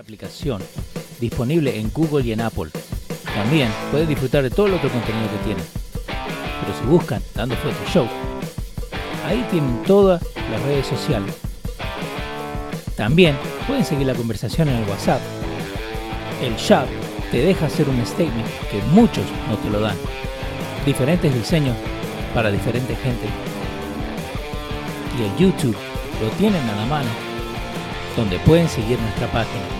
aplicación disponible en Google y en Apple. También pueden disfrutar de todo el otro contenido que tienen. Pero si buscan Dando Fuerte Show, ahí tienen todas las redes sociales. También pueden seguir la conversación en el WhatsApp. El shop te deja hacer un statement que muchos no te lo dan. Diferentes diseños para diferente gente. Y el YouTube lo tienen a la mano, donde pueden seguir nuestra página.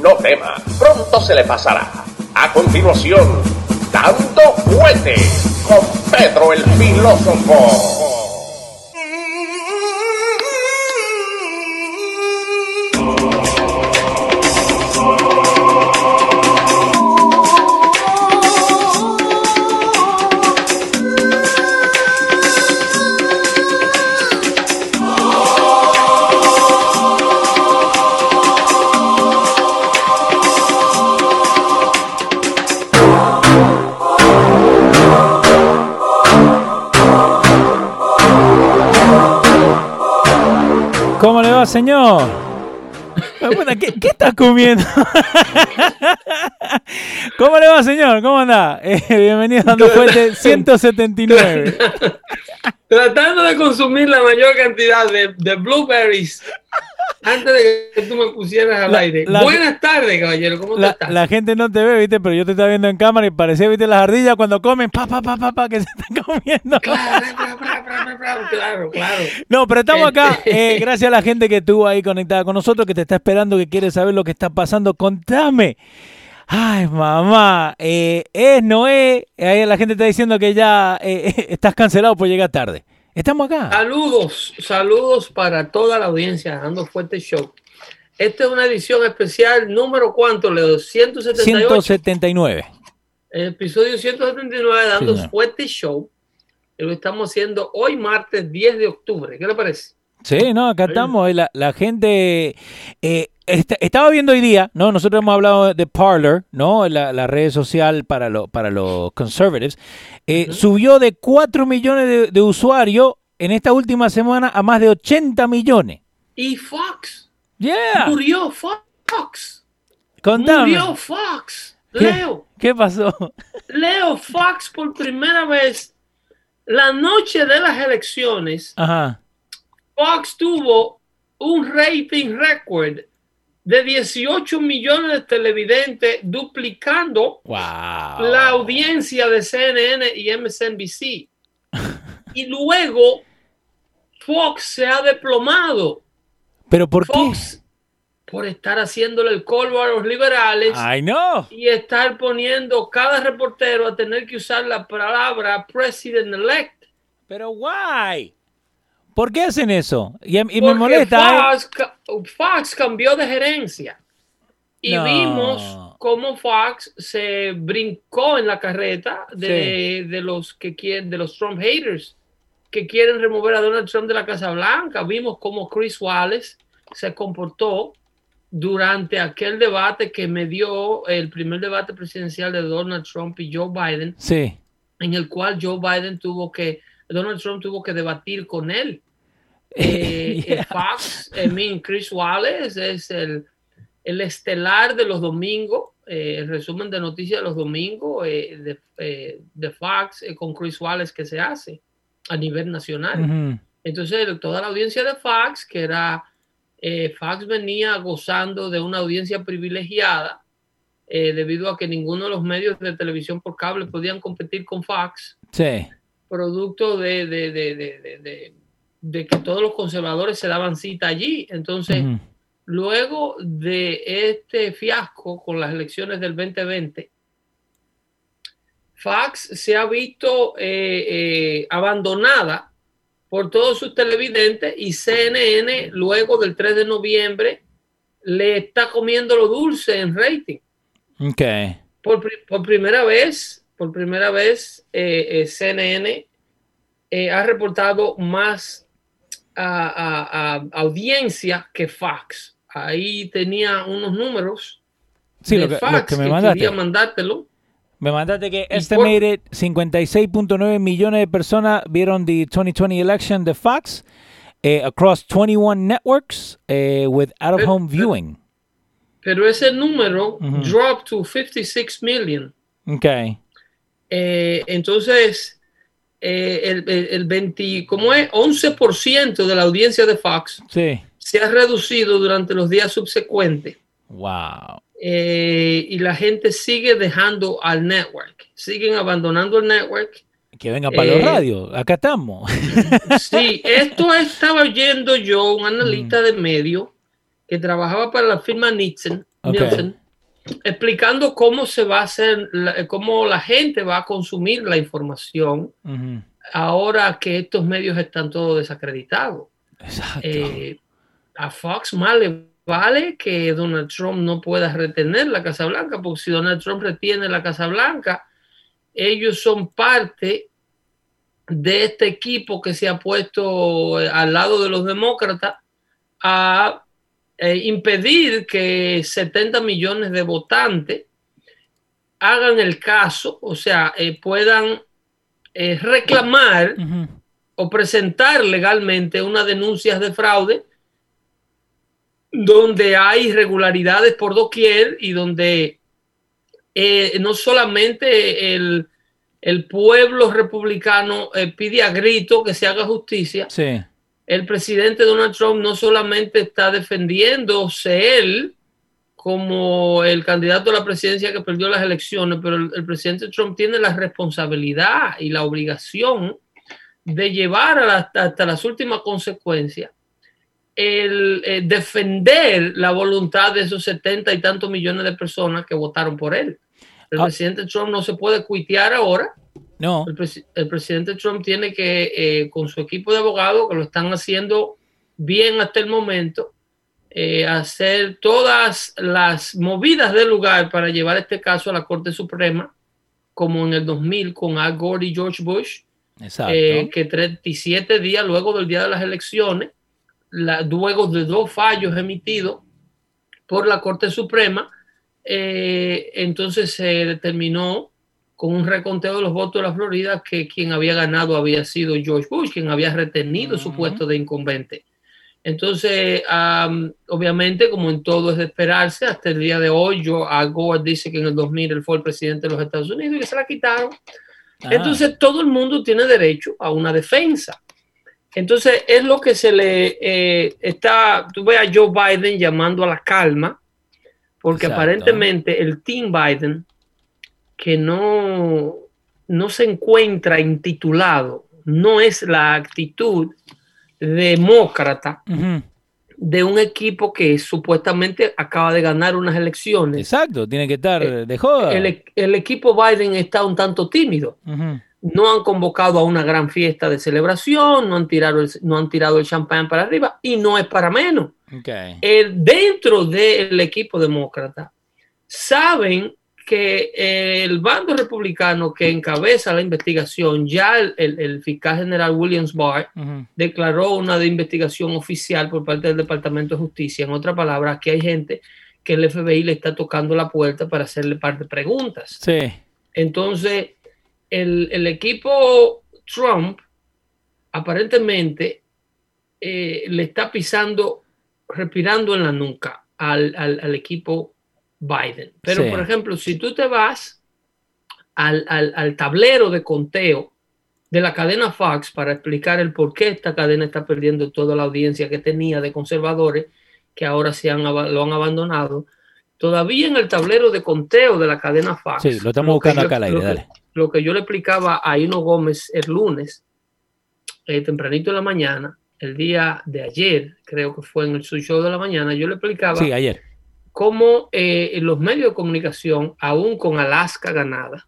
No tema, pronto se le pasará. A continuación, Dando Fuete con Pedro el Filósofo. ¿Cómo le va, señor? Bueno, ¿Qué, qué estás comiendo? ¿Cómo le va, señor? ¿Cómo anda? Eh, bienvenido a Dando Fuente 179. Tratando de consumir la mayor cantidad de, de blueberries antes de que tú me pusieras al La- aire. la- Buenas tardes, caballero. ¿Cómo te La, estás? la gente no te ve, ¿viste? Pero yo te estaba viendo en cámara y parecía, ¿viste? Las ardillas cuando comen, pa, pa, pa, pa, pa, que se están comiendo. Claro, claro, claro. No, pero estamos acá. Eh, gracias a la gente que estuvo ahí conectada con nosotros, que te está esperando, que quiere saber lo que está pasando. Contame. Ay, mamá. eh, es Noé. Ahí la gente está diciendo que ya eh, estás cancelado por llegar tarde. Estamos acá. Saludos, saludos para toda la audiencia de Dando Fuerte Show. Esta es una edición especial número cuánto, Leo? 178. 179. El episodio 179 de Dando señor. Fuerte Show. Lo estamos haciendo hoy martes 10 de octubre. ¿Qué le parece? Sí, no, acá estamos. eh, La, la gente eh, est- estaba viendo hoy día, ¿no? Nosotros hemos hablado de Parler, ¿no? La, la red social para, lo- para los conservatives. Eh. Subió de 4 millones de, de usuarios en esta última semana a más de 80 millones. Y Fox. Yeah. Murió Fox. Contame. Murió Fox. ¿Qué? Leo. ¿Qué pasó? Leo Fox por primera vez la noche de las elecciones. Ajá. Fox tuvo un rating record de 18 millones de televidentes, duplicando Wow. la audiencia de CNN y MSNBC. y luego Fox se ha desplomado. ¿Pero por qué? Fox por estar haciéndole el colbo a los liberales Ay, no. y estar poniendo cada reportero a tener que usar la palabra president elect. Pero why? ¿Por qué hacen eso? Y, y me molesta. ¿eh? Fox, Fox cambió de gerencia. Y No. vimos cómo Fox se brincó en la carreta de, de los que quieren, de los Trump haters que quieren remover a Donald Trump de la Casa Blanca. Vimos cómo Chris Wallace se comportó durante aquel debate que me dio el primer debate presidencial de Donald Trump y Joe Biden, Sí. en el cual Joe Biden tuvo que, Donald Trump tuvo que debatir con él. Eh, Yeah. Fox, I mean, Chris Wallace es el, el estelar de los domingos, eh, el resumen de noticias de los domingos eh, de, eh, de Fox con Chris Wallace que se hace a nivel nacional. Entonces, toda la audiencia de Fox, que era, Fox venía gozando de una audiencia privilegiada, debido a que ninguno de los medios de televisión por cable podían competir con Fox. Sí. Producto de, de, de, de, de que todos los conservadores se daban cita allí. Entonces, luego de este fiasco con las elecciones del 2020, Fox se ha visto eh, eh, abandonada por todos sus televidentes y CNN luego del 3 de noviembre le está comiendo lo dulce en rating. Ok. Por, pri- por primera vez, por primera vez, eh, eh, CNN eh, ha reportado más a, a- a- audiencia que Fox. Ahí tenía unos números Sí, de lo que, lo Fox que me que mandaste. quería mandártelo. Me mandaste que estimated 56.9 millones de personas vieron the 2020 election de Fox eh, across 21 networks with out-of-home viewing. Pero ese número dropped to 56 million. Ok. Eh, entonces, eh, el, el, el 20, ¿cómo es? 11% de la audiencia de Fox Sí. se ha reducido durante los días subsecuentes. Wow. eh, y la gente sigue dejando al network, siguen abandonando el network. Que venga para los radios. Acá estamos. Sí, esto estaba oyendo yo, un analista de medio que trabajaba para la firma Nielsen. Nielsen, explicando cómo se va a hacer, cómo la gente va a consumir la información ahora que estos medios están todos desacreditados. Exacto. Eh, a Fox más le vale que Donald Trump no pueda retener la Casa Blanca, porque si Donald Trump retiene la Casa Blanca, ellos son parte de este equipo que se ha puesto eh, al lado de los demócratas a eh, impedir que 70 millones de votantes hagan el caso, o sea, eh, puedan eh, reclamar o presentar legalmente unas denuncias de fraude donde hay irregularidades por doquier y donde no solamente el, el pueblo republicano pide a grito que se haga justicia, Sí. El presidente Donald Trump no solamente está defendiéndose él como el candidato a la presidencia que perdió las elecciones, pero el, el presidente Trump tiene la responsabilidad y la obligación de llevar a la- hasta las últimas consecuencias el eh, defender la voluntad de esos setenta y tantos millones de personas que votaron por él. El Ah. presidente Trump no se puede cuitear ahora No. el, presi- el presidente Trump tiene que, eh, con su equipo de abogados, que lo están haciendo bien hasta el momento, eh, hacer todas las movidas del lugar para llevar este caso a la Corte Suprema, como en el 2000 con Al Gore y George Bush, Exacto. eh, que 37 días luego del día de las elecciones, la- luego de dos fallos emitidos por la Corte Suprema, eh, entonces se determinó con un reconteo de los votos de la Florida que quien había ganado había sido George Bush, quien había retenido su puesto de incumbente. Entonces, am, obviamente, como en todo es de esperarse, hasta el día de hoy, yo, Al Gore dice que en el 2000 él fue el presidente de los Estados Unidos y que se la quitaron. Ah, Entonces, todo el mundo tiene derecho a una defensa. Entonces, es lo que se le eh, está, tú ves a Joe Biden llamando a la calma, porque Exacto. aparentemente el Team Biden, que no, no se encuentra intitulado, no es la actitud demócrata de un equipo que supuestamente acaba de ganar unas elecciones. Exacto. Tiene que estar Eh, de joda. El, e- el equipo Biden está un tanto tímido. No han convocado a una gran fiesta de celebración, no han tirado el, no han tirado el champán para arriba y no es para menos. El, dentro del equipo demócrata saben que el bando republicano que encabeza la investigación, ya el, el- el fiscal general Williams Barr declaró una de investigación oficial por parte del Departamento de Justicia. En otra palabra, aquí hay gente que el FBI le está tocando la puerta para hacerle parte de preguntas. Sí. Entonces, el, el equipo Trump aparentemente eh, le está pisando, respirando en la nuca al, al- al equipo Biden. Pero, Sí. por ejemplo, si tú te vas al, al- al tablero de conteo de la cadena Fox para explicar el por qué esta cadena está perdiendo toda la audiencia que tenía de conservadores que ahora se han, lo han abandonado, todavía en el tablero de conteo de la cadena Fox. Sí, lo estamos buscando yo- acá al aire, lo que- dale. lo que yo le explicaba a Ino Gómez el lunes, eh, tempranito en la mañana, el día de ayer, creo que fue en el su show de la mañana, yo le explicaba Sí, ayer. Cómo eh, los medios de comunicación, aún con Alaska ganada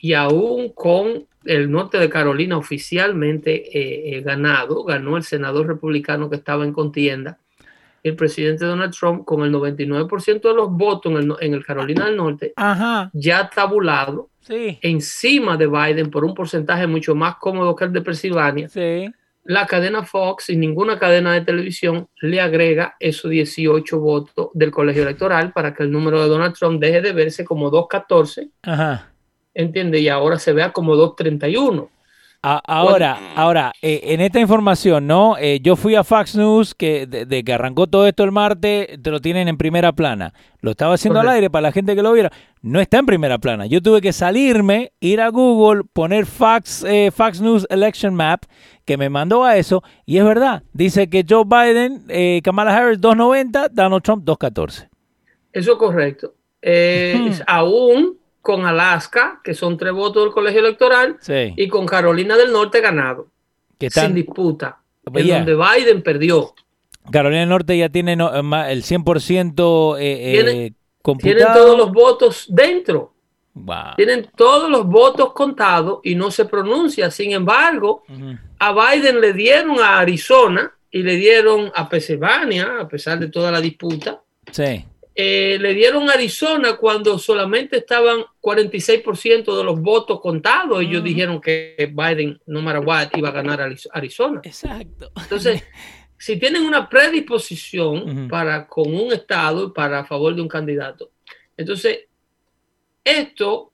y aún con el norte de Carolina oficialmente eh, eh, ganado, ganó el senador republicano que estaba en contienda, el presidente Donald Trump con el 99% de los votos en el, en el Carolina del Norte, Ajá. ya tabulado Sí. encima de Biden por un porcentaje mucho más cómodo que el de Pensilvania. Sí. La cadena Fox y ninguna cadena de televisión le agrega esos 18 votos del colegio electoral para que el número de Donald Trump deje de verse como 214, Ajá. ¿entiende? Y ahora se vea como 231. Ahora, ahora, eh, en esta información, ¿no? Eh, yo fui a Fox News, que de, de que arrancó todo esto el martes, te lo tienen en primera plana. Lo estaba haciendo al aire para la gente que lo viera. No está en primera plana. Yo tuve que salirme, ir a Google, poner Fox, eh, Fox News Election Map, que me mandó a eso. Y es verdad, dice que Joe Biden, eh, Kamala Harris 290, Donald Trump 214. Eso es correcto. Eh, Ujú. Aún con Alaska, que son tres votos del colegio electoral, Sí. y con Carolina del Norte ganado, Que sin disputa, Pues en donde Biden perdió. Carolina del Norte ya tiene no, eh, el 100% eh, eh, Tiene- computado. Tienen todos los votos dentro. Wow. tienen todos los votos contados y no se pronuncia. Sin embargo, a Biden le dieron a Arizona y le dieron a Pensilvania, a pesar de toda la disputa. Sí. Eh, le dieron a Arizona cuando solamente estaban 46% de los votos contados. Ellos Ujú. dijeron que Biden, no matter what, iba a ganar Ariz- Arizona. Exacto. Entonces, si tienen una predisposición para con un estado y para a favor de un candidato, entonces esto,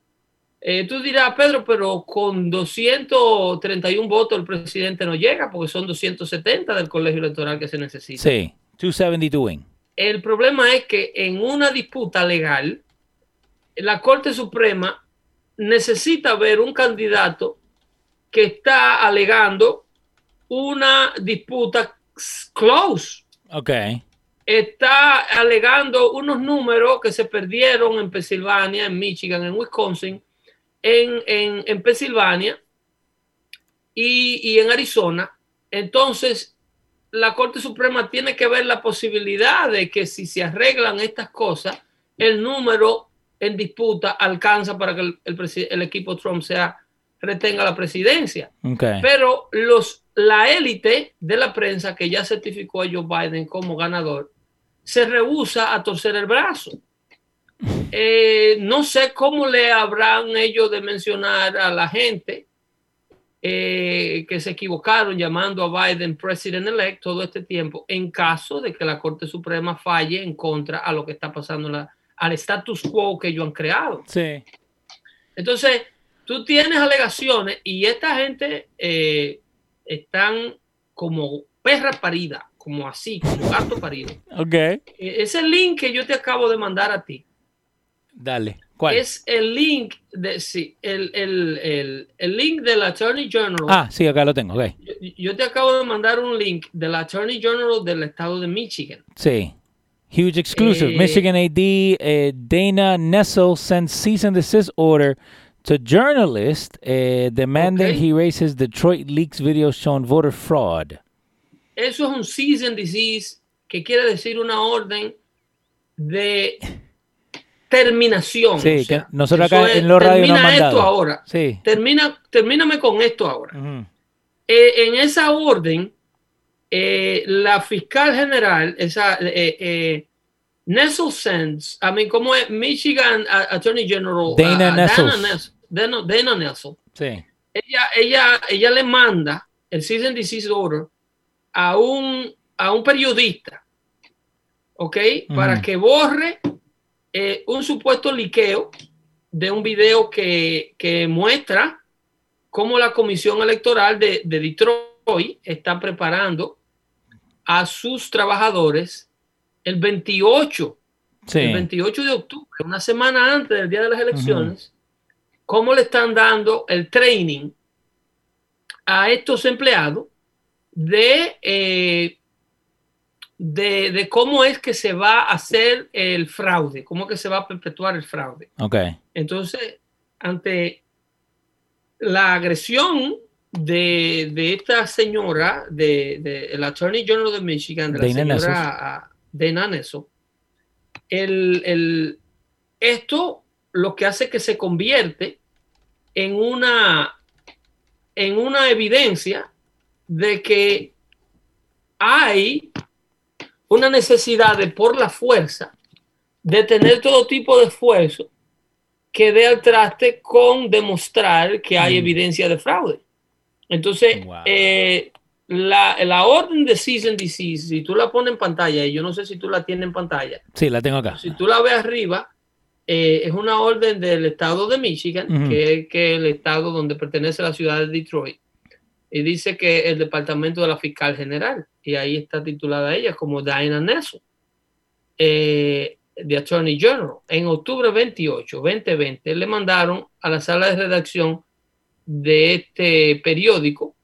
eh, tú dirás, Pedro, pero con 231 votos el presidente no llega porque son 270 del colegio electoral que se necesita. Sí. 272 win. El problema es que en una disputa legal, la Corte Suprema necesita ver un candidato que está alegando una disputa close. Ok. Está alegando unos números que se perdieron en Pensilvania, en Michigan, en Wisconsin, en, en, en Pensilvania y, y en Arizona. Entonces, la Corte Suprema tiene que ver la posibilidad de que si se arreglan estas cosas, el número en disputa alcanza para que el, el presi- el equipo Trump sea retenga la presidencia. Pero los, la élite de la prensa que ya certificó a Joe Biden como ganador se rehúsa a torcer el brazo. Eh, no sé cómo le habrán ellos de mencionar a la gente eh, que se equivocaron llamando a Biden president elect todo este tiempo en caso de que la Corte Suprema falle en contra a lo que está pasando, la- al status quo que ellos han creado. Sí. Entonces, tú tienes alegaciones y esta gente eh, están como perra parida, como así, como gato parido. Ok. Eh, Ese link que yo te acabo de mandar a ti Dale. ¿Cuál? es el link de sí, el, el, el, el link del Attorney General. Ah, sí, acá lo tengo. Ok. Yo, yo te acabo de mandar un link del Attorney General del estado de Michigan. Sí. Huge exclusive. Eh, Michigan AD eh, Dana Nessel sends cease and desist order to journalist eh, demanding he raises Detroit leaks videos showing voter fraud. Eso es un cease and desist, que quiere decir una orden de terminación. Sí, o sea, que nosotros acá es, en los radios termina esto mandado. ahora. Sí. Termina, termíname con esto ahora. Eh, en esa orden, eh, la fiscal general, esa eh, eh, Nessel Sens, I mean, ¿cómo es? Michigan Attorney General Dana uh, Nessel. Dana, Ness- Dana, Dana Nessel. Sí. ella, ella, ella le manda el and desist order a un, a un periodista, ¿ok? Para que borre eh, un supuesto liqueo de un video que, que muestra cómo la Comisión Electoral de, de Detroit está preparando a sus trabajadores el 28 Sí. el 28 de octubre, una semana antes del día de las elecciones, cómo le están dando el training a estos empleados de, eh, de, de cómo es que se va a hacer el fraude, cómo es que se va a perpetuar el fraude. Ok. Entonces, ante la agresión de, de esta señora, de, de, el Attorney General de Michigan, de la Dana señora Dana el, el, esto lo que hace que se convierte en una, en una evidencia de que hay una necesidad de por la fuerza de tener todo tipo de esfuerzo que dé al traste con demostrar que hay Mm. evidencia de fraude. Entonces, Wow. eh, la, la orden de cease and desist, si tú la pones en pantalla, y yo no sé si tú la tienes en pantalla, Sí, la tengo acá. si tú la ves arriba, eh, es una orden del estado de Michigan, Ujú. que es que el estado donde pertenece la ciudad de Detroit, y dice que el departamento de la fiscal general, y ahí está titulada ella como Diana Nesso, eh, de Attorney General. En octubre 28, 2020, le mandaron a la sala de redacción de este periódico,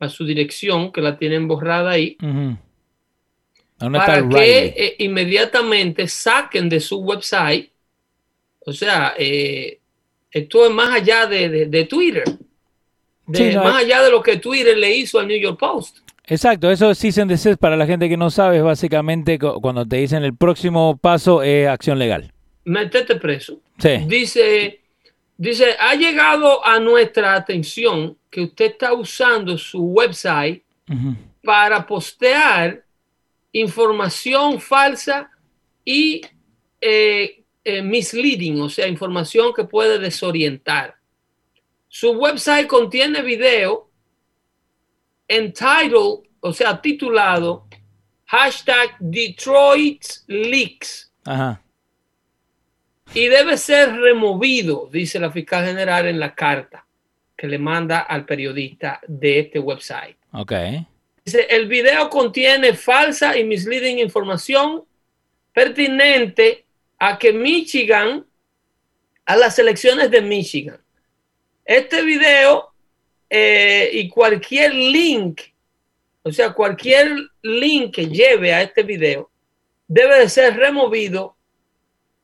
a su dirección, que la tienen borrada ahí. ¿Dónde está para que eh, inmediatamente saquen de su website, o sea, eh, esto es más allá de, de- de Twitter, de- Sí, no, más es- allá de lo que Twitter le hizo al New York Post. Exacto, eso sí se desist para la gente que no sabe, es básicamente cu- cuando te dicen el próximo paso es acción legal. Metete preso. Sí. Dice, dice, ha llegado a nuestra atención que usted está usando su website para postear información falsa y eh, eh, misleading, o sea, información que puede desorientar. Su website contiene video entitled, o sea, titulado hashtag Detroit Leaks Ajá. y debe ser removido, dice la fiscal general en la carta que le manda al periodista de este website. Ok. Dice, el video contiene falsa y misleading información pertinente a que Michigan, a las elecciones de Michigan. Este video eh, y cualquier link, o sea, cualquier link que lleve a este video, debe de ser removido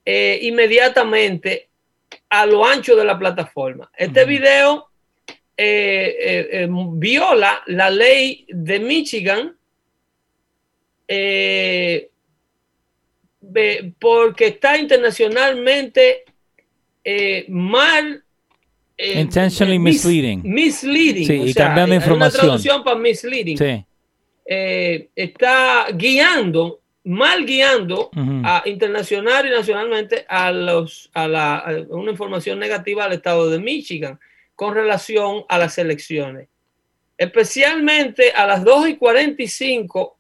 eh, inmediatamente a lo ancho de la plataforma. Este video eh, viola la ley de Michigan porque está internacionalmente mal. Eh, Intentionally eh, mis- misleading. Misleading. Sí, o y sea, cambiando hay Una información. traducción para misleading. Sí. Eh, está guiando, mal guiando a, internacional y nacionalmente a, los, a, la, a una información negativa al estado de Michigan con relación a las elecciones. Especialmente a las 2 y 45.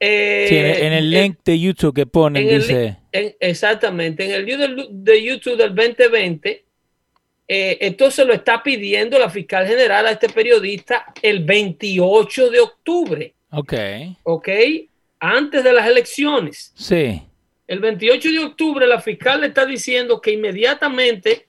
eh, Sí, en, el- eh, link de YouTube que ponen en el dice. en- exactamente, en el del- de YouTube del 2020, eh, esto se lo está pidiendo la fiscal general a este periodista el 28 de octubre, Ok. ¿ok? Antes de las elecciones. Sí. El 28 de octubre la fiscal le está diciendo que inmediatamente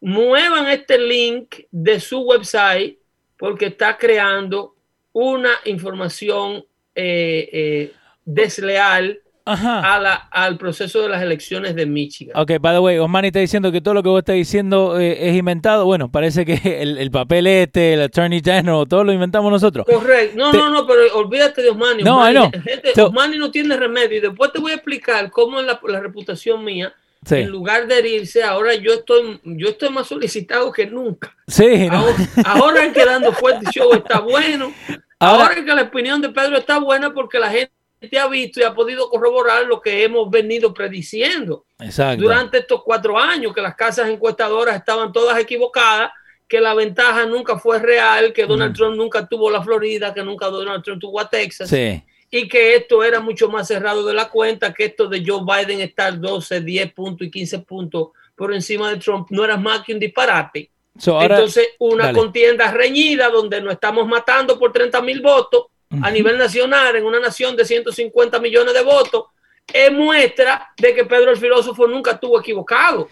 muevan este link de su website porque está creando una información eh, eh, desleal Ajá. a la- al proceso de las elecciones de Michigan. Ok, by the way, Osmani está diciendo que todo lo que vos estás diciendo eh, es inventado. Bueno, parece que el, el papel este, el Attorney General, todo lo inventamos nosotros. Correcto. No, Te- no, no, pero olvídate de Osmani. No, Osmani, know. gente, So- Osmani no tiene remedio. Y después te voy a explicar cómo es la, la reputación mía. Sí. En lugar de herirse, ahora yo estoy, yo estoy más solicitado que nunca. Sí, ¿no? Ahora, ahora el Quedando Fuerte Show está bueno. Ahora- Ahora, que la opinión de Pedro está buena porque la gente ha visto y ha podido corroborar lo que hemos venido prediciendo Exacto. durante estos cuatro años, que las casas encuestadoras estaban todas equivocadas, que la ventaja nunca fue real, que Donald. Trump nunca tuvo la Florida, que nunca Donald Trump tuvo a Texas, Sí. y que esto era mucho más cerrado de la cuenta, que esto de Joe Biden estar 12, 10 puntos y 15 puntos por encima de Trump no era más que un disparate. So, ahora, Entonces, una dale. contienda reñida donde nos estamos matando por 30 mil votos a nivel nacional en una nación de 150 millones de votos, es muestra de que Pedro el filósofo nunca estuvo equivocado.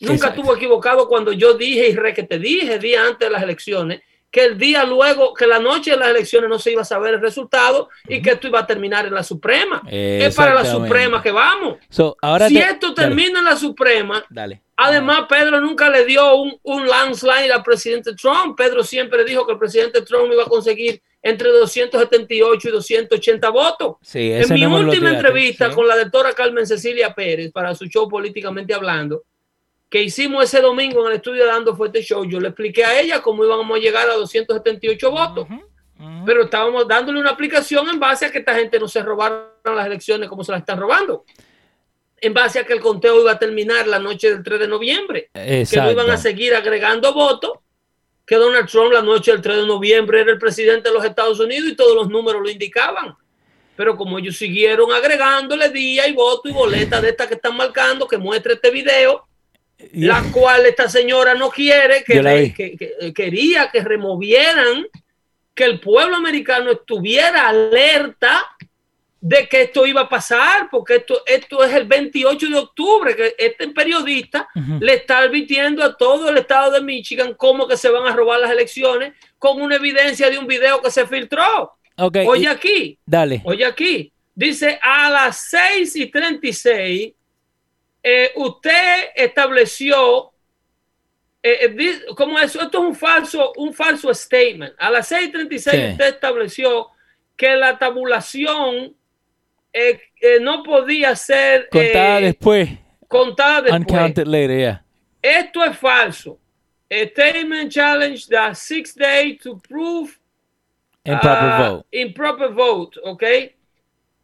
Nunca Exacto. estuvo equivocado cuando yo dije y re que te dije día antes de las elecciones que el día luego, que la noche de las elecciones no se iba a saber el resultado y que esto iba a terminar en la Suprema. Es para la. Suprema que vamos. So, ahora si te- esto dale, termina en la Suprema, Dale. Además, Pedro nunca le dio un, un landslide al presidente Trump. Pedro siempre dijo que el presidente Trump iba a conseguir entre 278 y 280 votos. Sí, en mi última entrevista sí. con la doctora Carmen Cecilia Pérez para su show Políticamente Hablando, que hicimos ese domingo en el estudio Dando Fuerte Show, yo le expliqué a ella cómo íbamos a llegar a 278 votos. Ujú. Pero estábamos dándole una aplicación en base a que esta gente no se robaron las elecciones como se las están robando. En base a que el conteo iba a terminar la noche del 3 de noviembre. Que no iban a seguir agregando votos. Que Donald Trump la noche del 3 de noviembre era el presidente de los Estados Unidos y todos los números lo indicaban. Pero como ellos siguieron agregándole día y voto y boleta de estas que están marcando, que muestra este video, Y- la cual esta señora no quiere, que- eh, quería que removieran, que el pueblo americano estuviera alerta de que esto iba a pasar, porque esto, esto es el 28 de octubre, que este periodista le está advirtiendo a todo el estado de Michigan cómo que se van a robar las elecciones con una evidencia de un video que se filtró. Ok, Oye y- aquí, dale. Oye aquí, dice a las 6 y 36, eh, usted estableció, eh, eh, di- ¿cómo es? Esto es un falso, un falso statement. A las 6 y 36 Sí. usted estableció que la tabulación eh, eh, no podía ser Contada eh, después. contada después. Uncounted later, yeah. Esto es falso. A statement challenge the six day to prove Improper Ah, vote. Improper vote, ¿ok?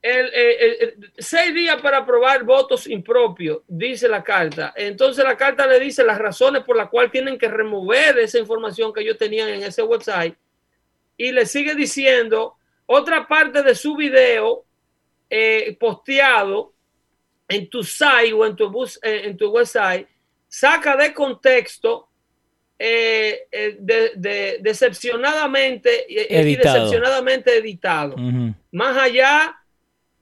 El, el- el- el- seis días para aprobar votos impropios, dice la carta. Entonces la carta le dice las razones por las cuales tienen que remover esa información que ellos tenían en ese website. Y le sigue diciendo otra parte de su video eh, posteado en tu site o en tu, bus, eh, en tu website, saca de contexto eh, eh, de- de- decepcionadamente eh, y Editado. decepcionadamente editado. Más allá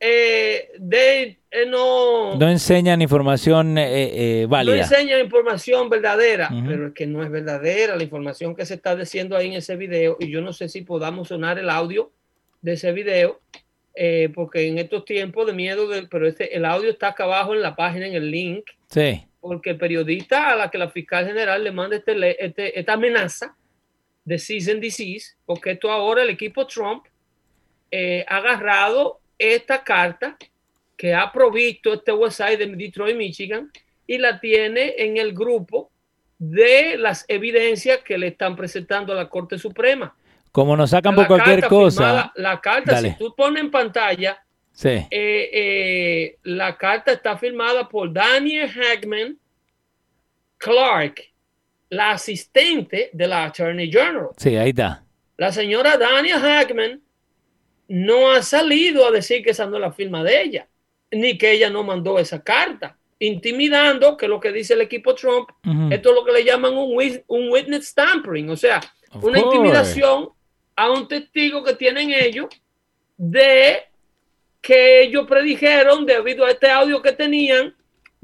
eh, de no, No enseñan información eh, eh, no válida. enseña información verdadera, pero es que no es verdadera la información que se está diciendo ahí en ese video. Y yo no sé si podamos sonar el audio de ese video, eh, porque en estos tiempos de miedo, de- pero este, el audio está acá abajo en la página, en el link, Sí. porque el periodista a la que la fiscal general le manda este, este- esta amenaza de cease and desist, porque esto ahora el equipo Trump eh, ha agarrado esta carta que ha provisto este website de Detroit, Michigan, y la tiene en el grupo de las evidencias que le están presentando a la Corte Suprema. Como nos sacan por cualquier cosa. firmada- la carta, Dale. si tú pones en pantalla, Sí. eh, eh, la carta está firmada por Daniel Hagman Clark, la asistente de la Attorney General. Sí, ahí está. La señora Daniel Hagman no ha salido a decir que esa no es la firma de ella, ni que ella no mandó esa carta, intimidando que lo que dice el equipo Trump, esto es lo que le llaman un, witness tampering, o sea, Of una course. intimidación a un testigo que tienen ellos de que ellos predijeron debido a este audio que tenían.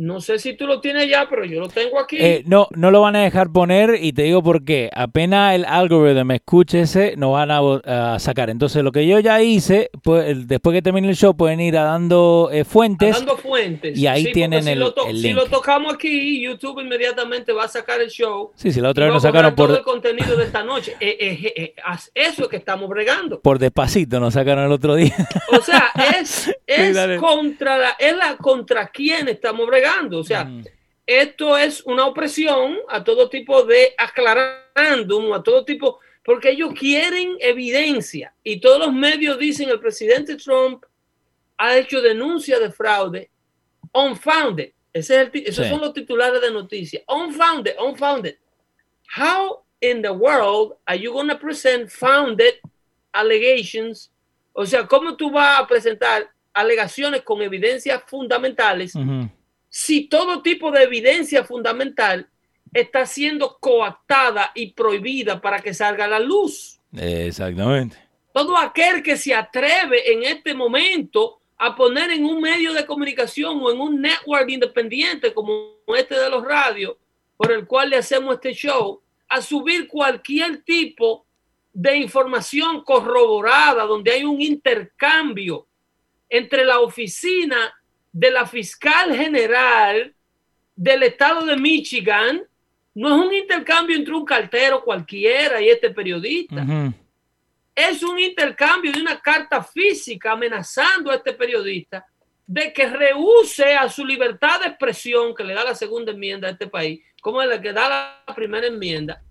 No sé si tú lo tienes ya, pero yo lo tengo aquí. Eh, no, no lo van a dejar poner y te digo por qué. Apenas el algoritmo escuche ese, no van a, sacar. Entonces, lo que yo ya hice, pues, después que termine el show, pueden ir a dando eh, fuentes. dando fuentes. y ahí tienen si el- lo el Si link. lo tocamos aquí, YouTube inmediatamente va a sacar el show. Sí, sí, la otra vez nos sacaron todo el por, contenido de esta noche. Eh, eso es que estamos bregando. por despacito, nos sacaron el otro día. O sea, es, es contra la, es la contra quién estamos bregando. O sea, Mm. esto es una opresión a todo tipo de aclarándum, a todo tipo, porque ellos quieren evidencia y todos los medios dicen el presidente Trump ha hecho denuncia de fraude unfounded. Ese es el esos Sí. son los titulares de noticias. Unfounded, unfounded. How in the world are you going to present founded allegations? O sea, ¿cómo tú vas a presentar alegaciones con evidencias fundamentales Ujú. Si todo tipo de evidencia fundamental está siendo coactada y prohibida para que salga a la luz. Exactamente. Todo aquel que se atreve en este momento a poner en un medio de comunicación o en un network independiente como este de los radios, por el cual le hacemos este show, a subir cualquier tipo de información corroborada, donde hay un intercambio entre la oficina de la fiscal general del estado de Michigan no es un intercambio entre un cartero cualquiera y este periodista. Es un intercambio de una carta física amenazando a este periodista de que rehúse a su libertad de expresión que le da la segunda enmienda a este país, como es la que da la primera enmienda,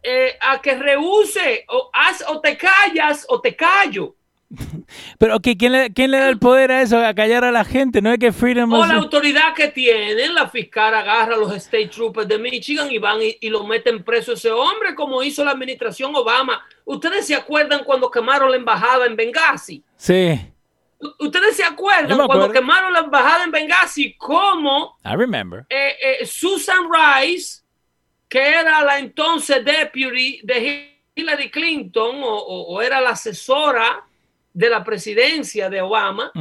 eh, a que rehúse o, haz- o te callas o te callo. Pero ok, ¿quién le, quién le da el poder a eso? A callar a la gente, no es que Freedom O la autoridad que tienen, la fiscal agarra a los state troopers de Michigan y van y, y lo meten preso ese hombre, como hizo la administración Obama. ¿Ustedes se acuerdan cuando quemaron la embajada en Benghazi? Sí, ¿Ustedes se acuerdan cuando quemaron la embajada en Benghazi? Cómo I remember. eh, eh, Susan Rice, que era la entonces deputy de Hillary Clinton o, o- o era la asesora de la presidencia de Obama,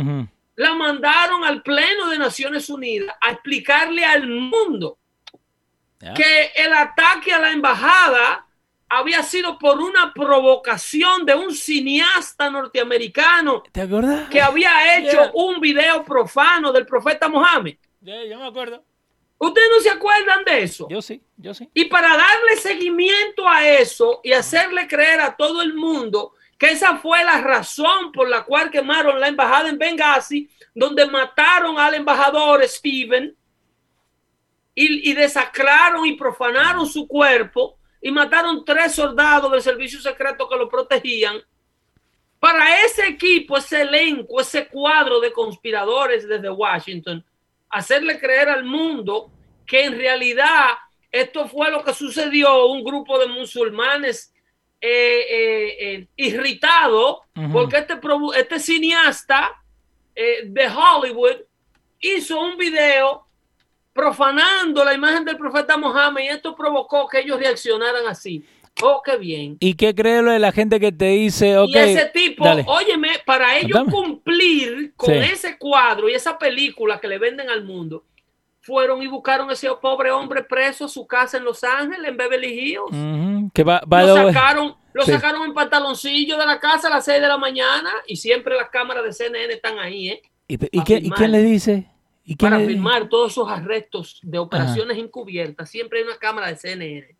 la mandaron al Pleno de Naciones Unidas a explicarle al mundo que el ataque a la embajada había sido por una provocación de un cineasta norteamericano ¿Te acuerdas? que había hecho Yeah. un video profano del profeta Mohammed. Yeah, yo me acuerdo. ¿Ustedes no se acuerdan de eso? Yo sí, yo sí. Y para darle seguimiento a eso y hacerle creer a todo el mundo que esa fue la razón por la cual quemaron la embajada en Benghazi, donde mataron al embajador Steven y, y y profanaron su cuerpo y mataron tres soldados del servicio secreto que lo protegían. Para ese equipo, ese elenco, ese cuadro de conspiradores desde Washington, hacerle creer al mundo que en realidad esto fue lo que sucedió, un grupo de musulmanes eh, eh, eh, irritados Ujú. porque este, este cineasta de Hollywood hizo un video profanando la imagen del profeta Mohammed y esto provocó que ellos reaccionaran así. Oh, qué bien. ¿Y qué crees lo de la gente que te dice, ok, y ese tipo, dale. óyeme, para ellos cumplir con Sí. ese cuadro y esa película que le venden al mundo, fueron y buscaron a ese pobre hombre preso a su casa en Los Ángeles, en Beverly Hills. Ujú, que va, va lo sacaron, lo Sí. sacaron en pantaloncillo de la casa a las 6 de la mañana y siempre las cámaras de CNN están ahí, ¿eh? ¿Y, y a qué- y filmar. quién le dice? ¿Y quién Para le- filmar todos esos arrestos de operaciones encubiertas, siempre hay una cámara de CNN.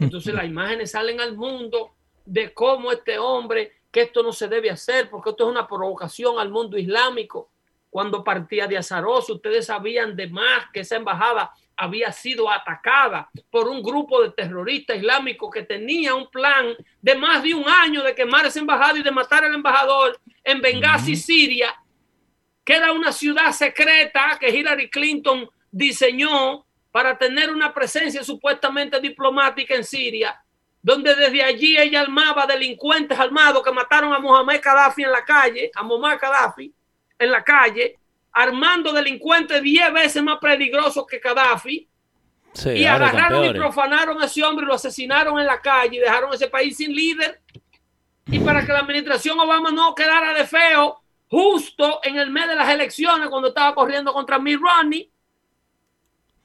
Entonces las imágenes salen al mundo de cómo este hombre, que esto no se debe hacer, porque esto es una provocación al mundo islámico. Cuando partía de Azaroso, ustedes sabían de más que esa embajada había sido atacada por un grupo de terroristas islámicos que tenía un plan de más de un año de quemar esa embajada y de matar al embajador en Benghazi, Siria, que era una ciudad secreta que Hillary Clinton diseñó para tener una presencia supuestamente diplomática en Siria, donde desde allí ella armaba delincuentes armados que mataron a Mohamed Gaddafi en la calle, a Muammar Gaddafi en la calle, armando delincuentes 10 veces más peligrosos que Gaddafi, Sí, y agarraron y profanaron a ese hombre y lo asesinaron en la calle y dejaron ese país sin líder. Y para que la administración Obama no quedara de feo, justo en el mes de las elecciones, cuando estaba corriendo contra Mitt Romney,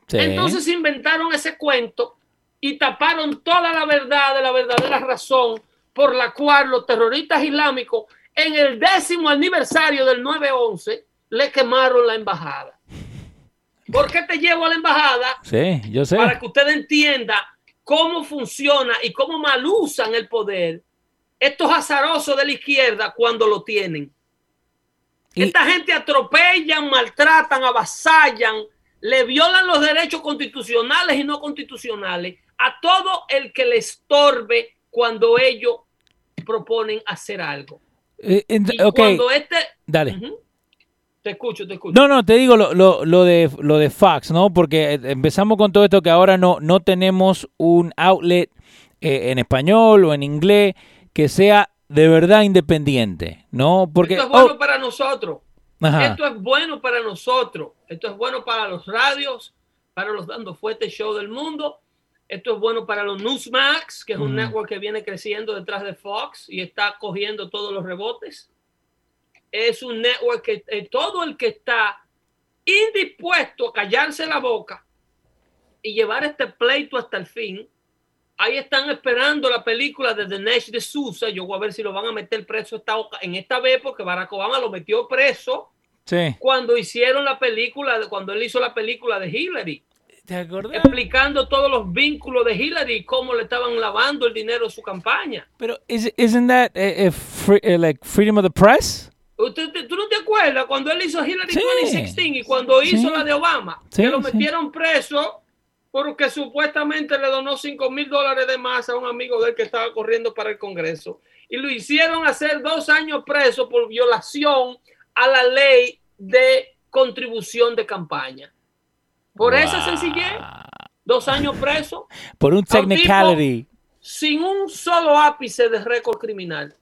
Sí. entonces inventaron ese cuento y taparon toda la verdad de la verdadera razón por la cual los terroristas islámicos en el décimo aniversario del 9-11 le quemaron la embajada. ¿Por qué te llevo a la embajada? Sí, yo sé. para que usted entienda cómo funciona y cómo mal usan el poder estos azarosos de la izquierda cuando lo tienen. Y- Esta gente atropellan, maltratan, avasallan, le violan los derechos constitucionales y no constitucionales a todo el que le estorbe cuando ellos proponen hacer algo. Eh, ent- Y ok, cuando este... dale. Te escucho, te escucho. No, no, te digo lo, lo, lo de, lo de Fox, ¿no? Porque eh, empezamos con todo esto que ahora no, no tenemos un outlet eh, en español o en inglés que sea de verdad independiente, ¿no? Porque... Esto es bueno oh, para nosotros. ajá, Esto es bueno para nosotros. Esto es bueno para los radios, para los dando fuerte show del mundo. Esto es bueno para los Newsmax, que es un Mm. network que viene creciendo detrás de Fox y está cogiendo todos los rebotes. Es un network que eh, todo el que está indispuesto a callarse la boca y llevar este pleito hasta el fin, ahí están esperando la película de Dinesh de Sousa. Yo voy a ver si lo van a meter preso esta, en esta vez porque Barack Obama lo metió preso Sí. cuando hicieron la película, cuando él hizo la película de Hillary, ¿Te acordás? explicando todos los vínculos de Hillary y cómo le estaban lavando el dinero de su campaña. Pero is, isn't that eh, eh, free- eh, like freedom of the press? ¿Usted, te- ¿Tú no te acuerdas cuando él hizo Hillary Sí. 2016 y cuando hizo Sí. la de Obama? Sí, que lo metieron preso porque supuestamente le donó 5 mil dólares de más a un amigo de él que estaba corriendo para el Congreso. Y lo hicieron hacer dos años preso por violación a la ley de contribución de campaña. Por esa Wow. sencillez, dos años preso Por un technicality. sin un solo ápice de récord criminal.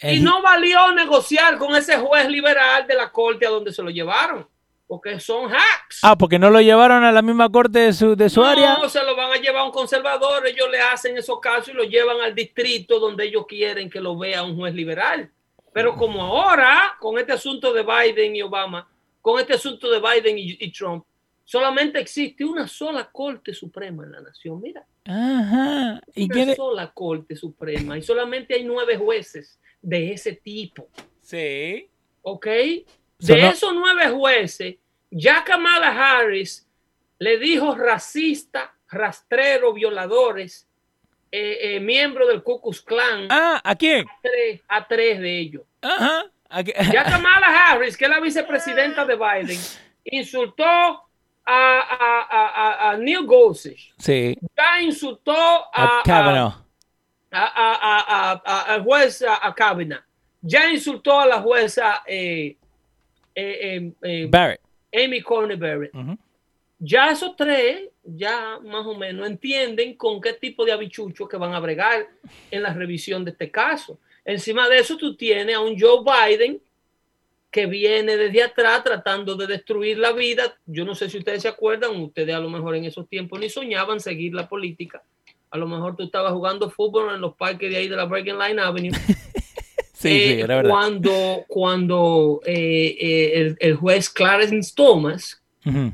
Y no valió negociar con ese juez liberal de la corte a donde se lo llevaron, porque son hacks. Ah, porque no lo llevaron a la misma corte de su, de su área. No, se lo van a llevar a un conservador, ellos le hacen esos casos y lo llevan al distrito donde ellos quieren que lo vea un juez liberal. Pero como ahora, con este asunto de Biden y Obama, con este asunto de Biden y, y Trump, solamente existe una sola corte suprema en la nación. Mira, Ajá. ¿Y una quién es? sola corte suprema y solamente hay nueve jueces de ese tipo. Sí. ¿ok? So, De no- esos nueve jueces, ya Kamala Harris le dijo racista, rastrero, violadores, eh, eh, miembro del Ku Klux Klan, Ah, ¿a quién? tres- a tres de ellos. Ajá. Ya Kamala Harris, que es la vicepresidenta de Biden, insultó a, a, a, Neil Gorsuch, Sí. ya insultó A a, Kavanaugh. a, juez a, Kavanaugh. Ya insultó a la jueza eh, eh, eh, eh, Barrett. Amy Coney Barrett. Ya esos tres, ya más o menos entienden con qué tipo de habichucho que van a bregar en la revisión de este caso. Encima de eso, tú tienes a un Joe Biden que viene desde atrás tratando de destruir la vida. Yo no sé si ustedes se acuerdan, ustedes a lo mejor en esos tiempos ni soñaban seguir la política. A lo mejor tú estabas jugando fútbol en los parques de ahí de la Bergen Line Avenue. Sí, Eh, sí, era verdad. Cuando, cuando eh, eh, el, el juez Clarence Thomas Ujú.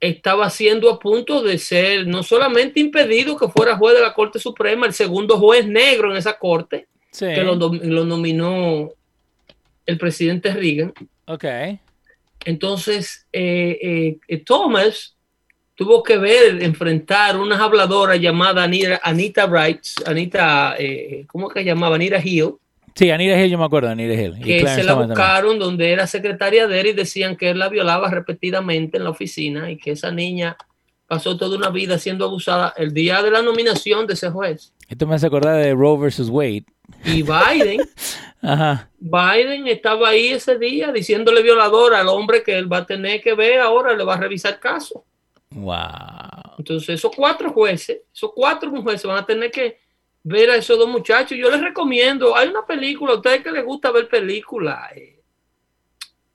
estaba siendo a punto de ser no solamente impedido que fuera juez de la Corte Suprema, el segundo juez negro en esa corte, Sí. que lo, lo nominó el presidente Reagan. Ok. Entonces, eh, eh, eh, Thomas tuvo que ver, enfrentar unas habladoras llamadas Anita, Anita Wright, Anita, eh, ¿cómo que llamaba? Anita Hill, Sí, Anita Hill, yo me acuerdo, Anita Hill. Que Clarence se la Thomas también. buscaron donde era secretaria de él y decían que él la violaba repetidamente en la oficina y que esa niña pasó toda una vida siendo abusada el día de la nominación de ese juez. Esto me hace acordar de Roe versus Wade. Y Biden, Ajá. Biden estaba ahí ese día diciéndole violador al hombre que él va a tener que ver ahora, le va a revisar el caso. Wow. Entonces esos cuatro jueces, esos cuatro jueces van a tener que ver a esos dos muchachos. Yo les recomiendo, hay una película, a ustedes que les gusta ver películas, eh,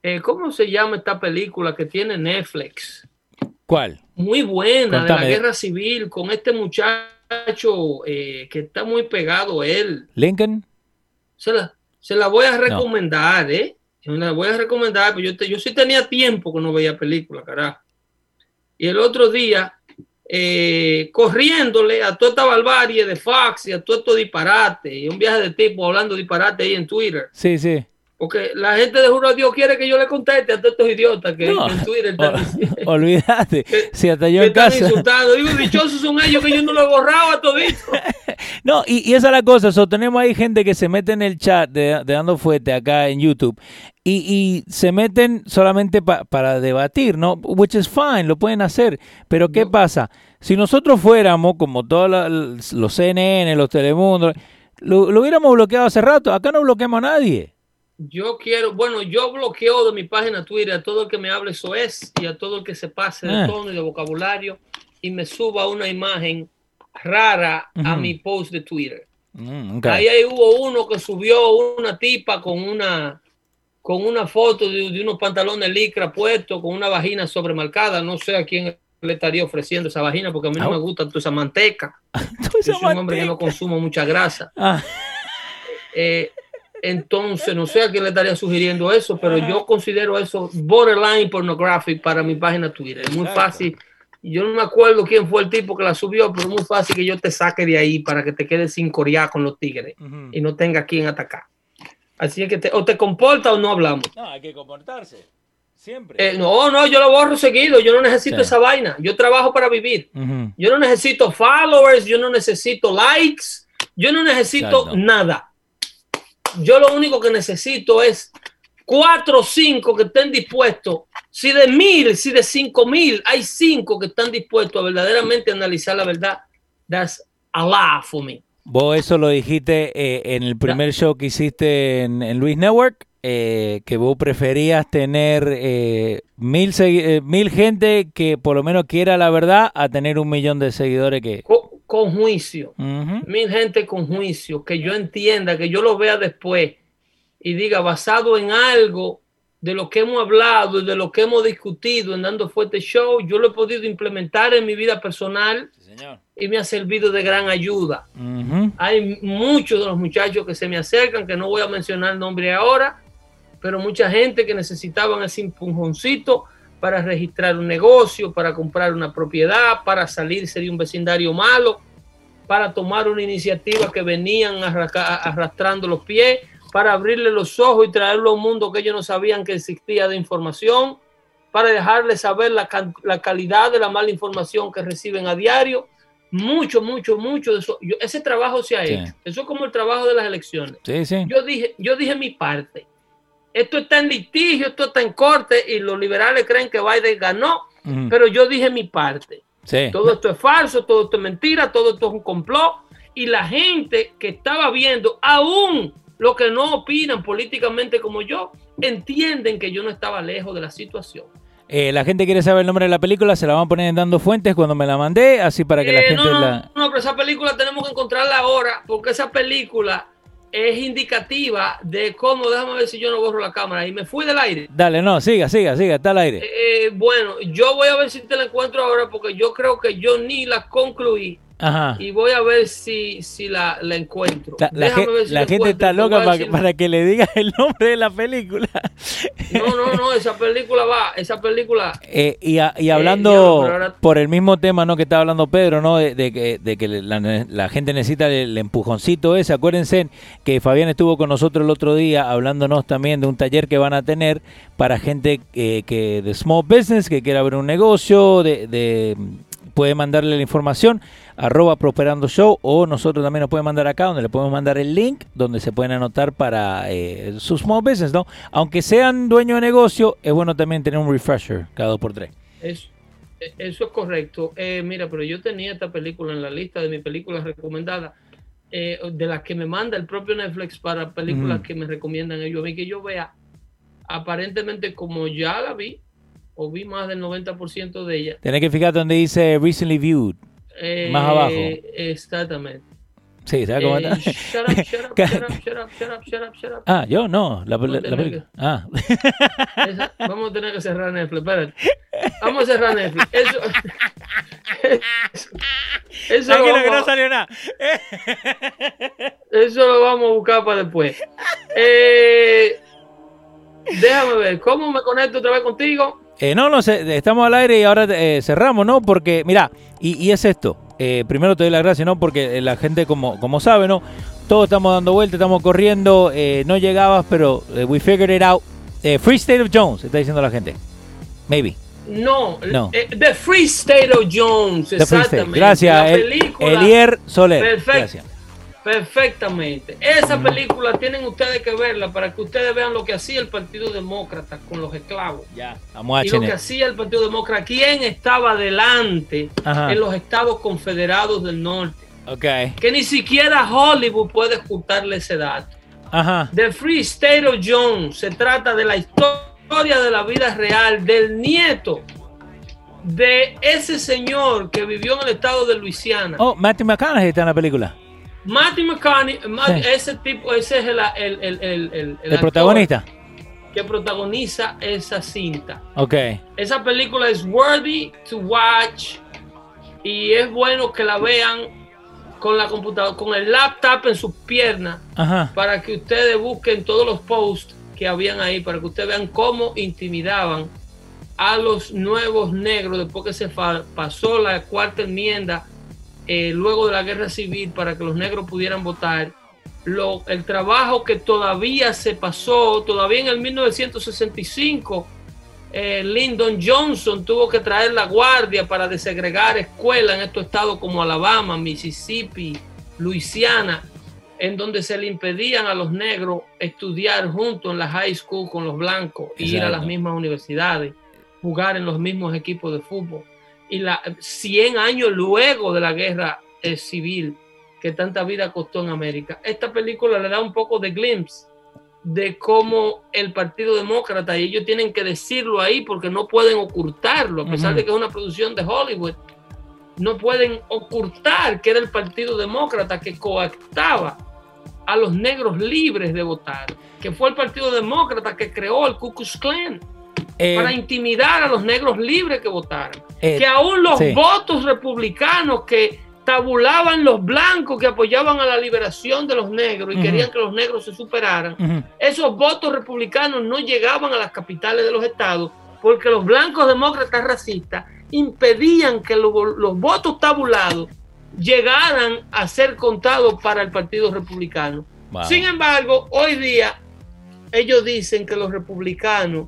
eh, ¿cómo se llama esta película que tiene Netflix? ¿Cuál? Muy buena, de la guerra civil, con este muchacho eh, que está muy pegado él. Lincoln. Se la, se la voy a recomendar, ¿eh? Se la voy a recomendar, pero yo, te- yo sí tenía tiempo que no veía película, carajo. Y el otro día, eh, corriéndole a toda esta barbarie de Fox y a todo esto disparate, y un viaje de tipo hablando disparate ahí en Twitter. Sí, sí. Porque la gente de Juro a Dios quiere que yo le conteste a todos estos idiotas que No. en Twitter están, O- diciendo- olvídate. Que- Si hasta yo que en están casa. insultando. Digo, dichosos son ellos que yo no lo he borrado a todito. No, y, y esa es la cosa. So, tenemos ahí gente que se mete en el chat de, de Dando Fuete acá en YouTube y, y se meten solamente pa- para debatir, ¿no? Which is fine, lo pueden hacer. Pero ¿qué No. pasa? Si nosotros fuéramos como todos los CNN, los Telemundo, lo, lo hubiéramos bloqueado hace rato. Acá no bloqueamos a nadie. Yo quiero, bueno, yo bloqueo de mi página Twitter a todo el que me hable eso es y a todo el que se pase de Ah. tono y de vocabulario y me suba una imagen rara a Ujú. mi post de Twitter. Mm. Ahí, ahí hubo uno que subió una tipa con una con una foto de, de unos pantalones licra puestos con una vagina sobremarcada. No sé a quién le estaría ofreciendo esa vagina porque a mí no Au. me gusta toda esa manteca. Yo soy un hombre que no consumo mucha grasa. Ah, Eh, entonces, no sé a quién le estaría sugiriendo eso, pero yo considero eso borderline pornographic para mi página Twitter. Es muy fácil. Yo no me acuerdo quién fue el tipo que la subió, pero es muy fácil que yo te saque de ahí para que te quedes sin corear con los tigres y no tenga quien atacar. Así es que te, o te comporta o no hablamos. No, hay que comportarse. Siempre. Eh, no, no, yo lo borro seguido. Yo no necesito Sí. esa vaina. Yo trabajo para vivir. Yo no necesito followers, yo no necesito likes, yo no necesito Exacto. nada. Yo lo único que necesito es cuatro o cinco que estén dispuestos. Si de mil, si de cinco mil, hay cinco que están dispuestos a verdaderamente analizar la verdad. That's a lot for me. Vos eso lo dijiste eh, en el primer show que hiciste en, en Luis Network, eh, que vos preferías tener eh, mil, eh, mil gente que por lo menos quiera la verdad a tener un millón de seguidores que... con juicio. Ujú. Mil gente con juicio, que yo entienda, que yo lo vea después y diga, basado en algo de lo que hemos hablado y de lo que hemos discutido en Dando Fuerte Show, yo lo he podido implementar en mi vida personal y me ha servido de gran ayuda. Ujú. Hay muchos de los muchachos que se me acercan, que no voy a mencionar el nombre ahora, pero mucha gente que necesitaban ese empujoncito para registrar un negocio, para comprar una propiedad, para salirse de un vecindario malo, para tomar una iniciativa que venían arrastrando los pies, para abrirle los ojos y traerlo a un mundo que ellos no sabían que existía de información, para dejarles saber la, la calidad de la mala información que reciben a diario. Mucho, mucho, mucho de eso. Yo- ese trabajo se ha Sí. hecho. Eso es como el trabajo de las elecciones. Sí, sí. Yo dije, yo dije mi parte. Esto está en litigio, esto está en corte y los liberales creen que Biden ganó, pero yo dije mi parte. Sí. Todo esto es falso, todo esto es mentira, todo esto es un complot. Y la gente que estaba viendo, aún los que no opinan políticamente como yo, entienden que yo no estaba lejos de la situación. Eh, la gente quiere saber el nombre de la película, se la van a poner en Dando Fuentes cuando me la mandé, así para que la Eh, gente no, no, la... no, pero esa película tenemos que encontrarla ahora, porque esa película es indicativa de cómo, déjame ver si yo no borro la cámara, y me fui del aire. Dale, no, siga, siga, siga, está al aire. Eh, bueno, yo voy a ver si te la encuentro ahora, porque yo creo que yo ni la concluí, Ajá. y voy a ver si, si la, la encuentro. La, la Déjame ge- ver si la la gente está loca para, decir- para que le digas el nombre de la película. No, no, no, esa película va, esa película... Eh, y, a- y Eh, hablando ahora- por el mismo tema ¿no? que estaba hablando Pedro, ¿no? de, de que, de que la, gente necesita el, el empujoncito ese. Acuérdense que Fabián estuvo con nosotros el otro día hablándonos también de un taller que van a tener para gente eh, que de small business, que quiera abrir un negocio, de, de- puede mandarle la información arroba prosperando show o nosotros también nos pueden mandar acá donde le podemos mandar el link donde se pueden anotar para eh, su small business, ¿no? Aunque sean dueños de negocio, es bueno también tener un refresher cada dos por tres. Es, eso es correcto. Eh, mira, pero yo tenía esta película en la lista de mis películas recomendadas, eh, de las que me manda el propio Netflix para películas que me recomiendan ellos a mí que yo vea. Aparentemente, como ya la vi, o vi más del 90% de ella. Tenés que fijarte donde dice recently viewed. eh, Más abajo. Exactamente. Sí, ¿sabes cómo está? shut up, shut up, shut up, shut up, shut up, shut up, shut up. Ah, yo no, la, la- la tenés película. Ah, Esa- vamos a tener que cerrar Netflix. Espérate. Vamos a cerrar Netflix. Eso, eso, que no vamos, salió nada. eso lo vamos a buscar para después. Eh, déjame ver, ¿cómo me conecto otra vez contigo? Eh, no, no, sé, estamos al aire y ahora eh, cerramos, ¿no? Porque, mira, y, y es esto. eh, primero te doy las gracias, ¿no? Porque eh, la gente, como, como sabe, ¿no? Todos estamos dando vueltas, estamos corriendo. eh, no llegabas, pero we figured it out. Eh, Free State of Jones, está diciendo la gente. Maybe. No, No. The Free State of Jones, The exactamente. Gracias, La El- Elier Soler. Perfecto. Gracias. Perfectamente. Esa película tienen ustedes que verla para que ustedes vean lo que hacía el Partido Demócrata con los esclavos. Ya, estamos a Y lo que hacía el Partido Demócrata, quién estaba delante Ajá. en los estados confederados del norte. Ok. Que ni siquiera Hollywood puede ocultarle ese dato. Ajá. The Free State of Jones se trata de la historia de la vida real del nieto de ese señor que vivió en el estado de Luisiana. Oh, Matthew McConaughey está en la película. Matthew McConaughey, Sí. ese tipo, ese es el, el, el, el, protagonista. que protagoniza esa cinta. Ok. Esa película es worthy to watch y es bueno que la vean con la computadora, con el laptop en sus piernas Ajá. para que ustedes busquen todos los posts que habían ahí, para que ustedes vean cómo intimidaban a los nuevos negros después que se pasó la cuarta enmienda eh, luego de la guerra civil para que los negros pudieran votar. Lo- el trabajo que todavía se pasó, todavía en el 1965, eh, Lyndon Johnson tuvo que traer la guardia para desegregar escuelas en estos estados como Alabama, Mississippi, Luisiana, en donde se le impedían a los negros estudiar junto en la high school con los blancos y ir a las mismas universidades, jugar en los mismos equipos de fútbol. Y la, 100 años luego de la guerra eh, civil que tanta vida costó en América, esta película le da un poco de glimpse de cómo el Partido Demócrata, y ellos tienen que decirlo ahí porque no pueden ocultarlo, a pesar de que es una producción de Hollywood, no pueden ocultar que era el Partido Demócrata que coactaba a los negros libres de votar, que fue el Partido Demócrata que creó el Ku Klux Klan eh, para intimidar a los negros libres que votaran. Eh, que aún los votos republicanos que tabulaban los blancos que apoyaban a la liberación de los negros y querían que los negros se superaran, esos votos republicanos no llegaban a las capitales de los estados porque los blancos demócratas racistas impedían que los votos tabulados llegaran a ser contados para el Partido Republicano. Sin embargo, hoy día ellos dicen que los republicanos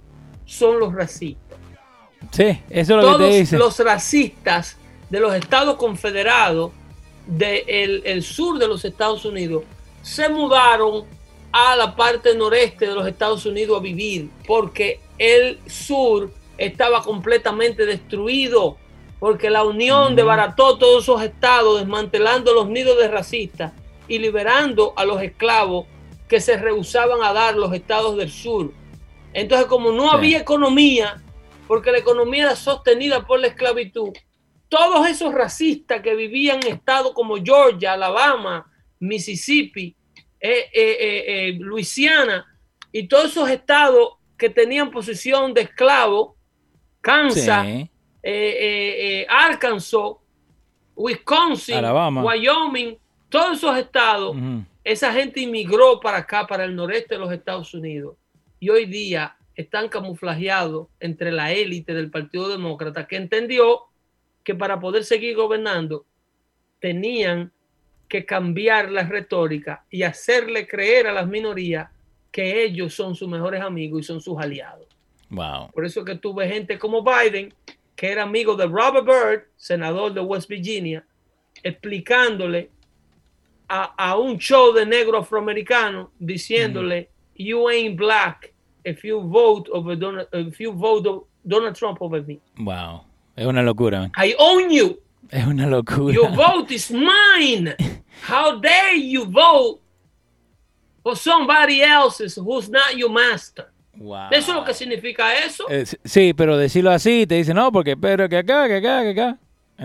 son los racistas. Sí, eso es lo Todos que te dicen. Los racistas de los estados confederados del el sur de los Estados Unidos se mudaron a la parte noreste de los Estados Unidos a vivir porque el sur estaba completamente destruido porque la unión debarató todos esos estados desmantelando los nidos de racistas y liberando a los esclavos que se rehusaban a dar los estados del sur. Entonces, como no había economía, porque la economía era sostenida por la esclavitud, todos esos racistas que vivían en estados como Georgia, Alabama, Mississippi, eh, eh, eh, Luisiana y todos esos estados que tenían posición de esclavos, Kansas, Arkansas, Wisconsin, Wyoming, todos esos estados, esa gente inmigró para acá, para el noreste de los Estados Unidos. Y hoy día están camuflajeados entre la élite del Partido Demócrata que entendió que para poder seguir gobernando tenían que cambiar la retórica y hacerle creer a las minorías que ellos son sus mejores amigos y son sus aliados. Wow. Por eso que tuve gente como Biden, que era amigo de Robert Byrd, senador de West Virginia, explicándole a, un show de negro afroamericano, diciéndole, you ain't black if you vote over Donald, if you vote Donald Trump over me. Wow. Es una locura. I own you. Es una locura. Your vote is mine. How dare you vote for somebody else's who's not your master? Wow. Eso es lo que significa eso. Eh, sí, pero decirlo así, te dice, no, porque pero que acá, que acá, que acá.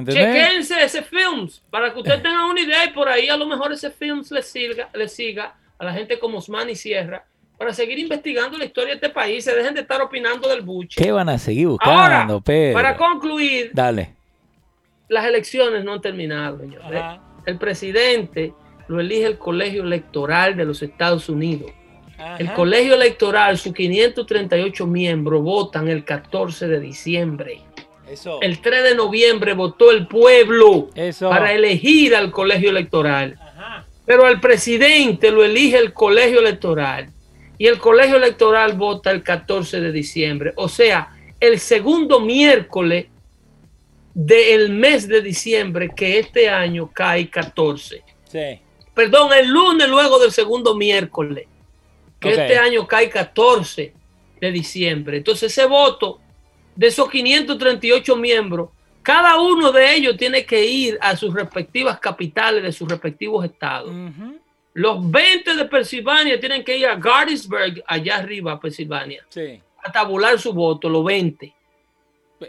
Chequense ese films para que ustedes tengan una idea y por ahí a lo mejor ese films le siga, le siga a la gente como Osman y Sierra para seguir investigando la historia de este país. Se dejen de estar opinando del buche. ¿Qué van a seguir buscando, Ahora, Para concluir, Dale. las elecciones no han terminado, señores. El presidente lo elige el colegio electoral de los Estados Unidos. El colegio electoral, sus 538 miembros votan el 14 de diciembre. Eso. El 3 de noviembre votó el pueblo para elegir al colegio electoral. Pero al presidente lo elige el colegio electoral y el colegio electoral vota el 14 de diciembre. O sea, el segundo miércoles del mes de diciembre, que este año cae 14. Sí. Perdón, el lunes luego del segundo miércoles, que este año cae 14 de diciembre. Entonces ese voto de esos 538 miembros, cada uno de ellos tiene que ir a sus respectivas capitales de sus respectivos estados. Los 20 de Pensilvania tienen que ir a Gettysburg, allá arriba, Pensilvania, a tabular su voto, los 20.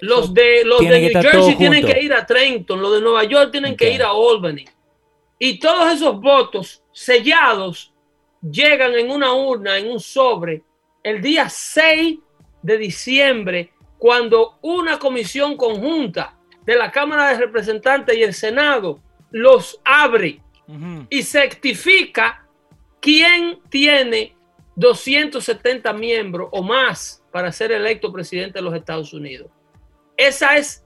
Los de, los de New Jersey tienen que ir a Trenton, los de Nueva York tienen que ir a Albany. Y todos esos votos sellados llegan en una urna, en un sobre, el día 6 de diciembre, cuando una comisión conjunta de la Cámara de Representantes y el Senado los abre y certifica quién tiene 270 miembros o más para ser electo presidente de los Estados Unidos. Esa es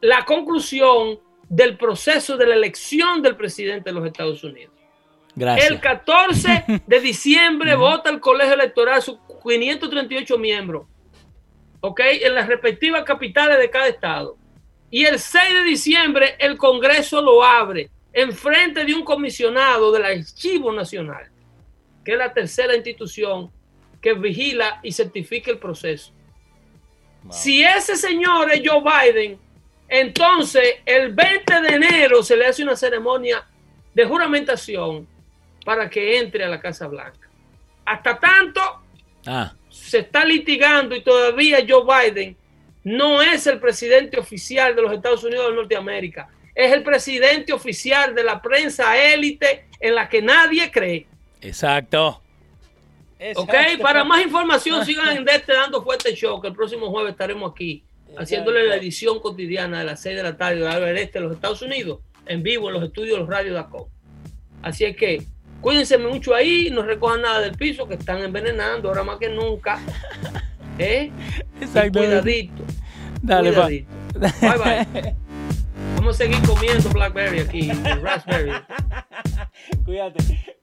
la conclusión del proceso de la elección del presidente de los Estados Unidos. El 14 de diciembre vota el colegio electoral sus 538 miembros. ¿ok? En las respectivas capitales de cada estado. Y el 6 de diciembre el Congreso lo abre en frente de un comisionado del Archivo Nacional, que es la tercera institución que vigila y certifica el proceso. Si ese señor es Joe Biden, entonces el 20 de enero se le hace una ceremonia de juramentación para que entre a la Casa Blanca. Hasta tanto Ah, se está litigando y todavía Joe Biden no es el presidente oficial de los Estados Unidos de Norteamérica. Es el presidente oficial de la prensa élite en la que nadie cree. exacto. ¿Ok? Exacto. Para más información sigan en este Dando Fuerte Show, que el próximo jueves estaremos aquí haciéndole la edición cotidiana de las 6 de la tarde de Albert Este de los Estados Unidos, en vivo en los estudios de los radios de ACO. Así es que cuídense mucho ahí, no recojan nada del piso, que están envenenando ahora más que nunca. ¿Eh? Y Exacto. Cuidadito. Dale, pa. cuidadito. Bye bye. Vamos a seguir comiendo Blackberry aquí, Raspberry. Cuídate.